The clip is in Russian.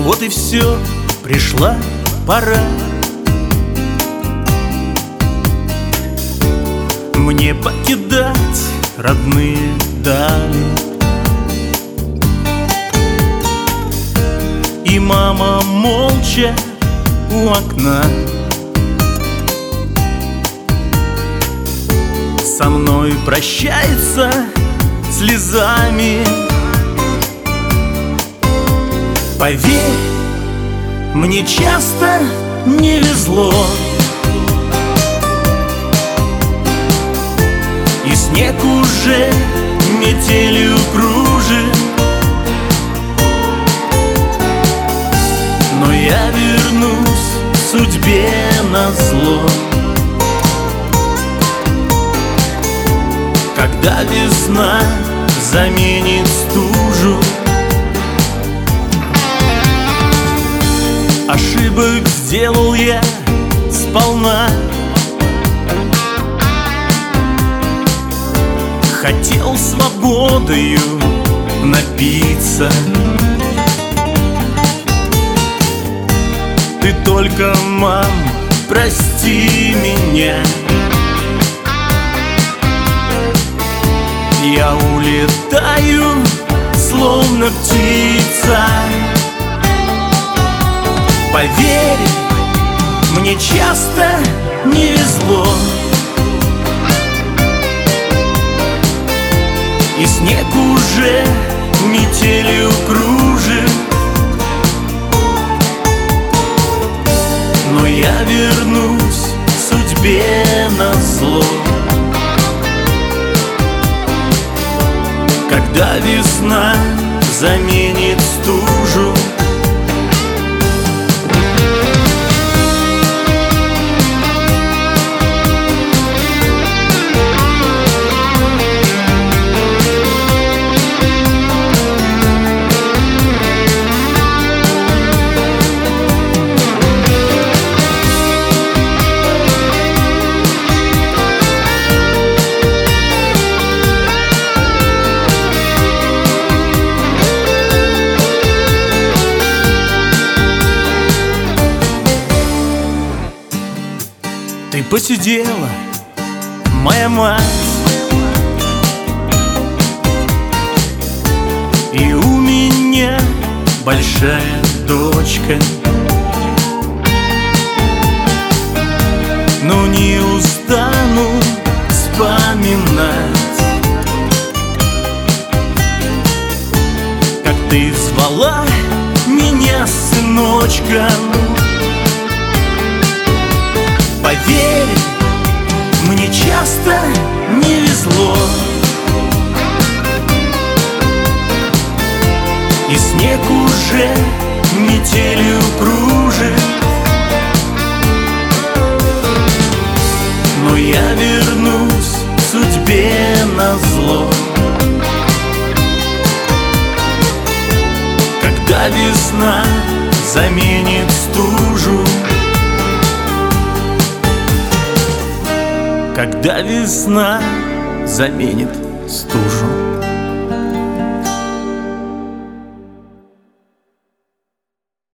Вот и все, пришла пора. Мне покидать родные дали. И мама молча у окна. Со мной прощается слезами Поверь, мне часто не везло. И снег уже метелью кружит. Но я вернусь судьбе на зло. Когда весна заменит Ошибок сделал я сполна. Хотел свободою напиться. Ты только, мам, прости меня. Я улетаю, словно птица Поверь, мне часто не везло. И снег уже метелью кружит Но я вернусь судьбе на зло. Когда весна заменит стужу Ты посидела, моя мать. И у меня большая дочка. Но не устану вспоминать Как ты звала меня сыночком Поверь, мне часто не везло. И снег уже метелью кружит. Но я вернусь судьбе на зло. Когда весна заменит стужу Когда весна заменит стужу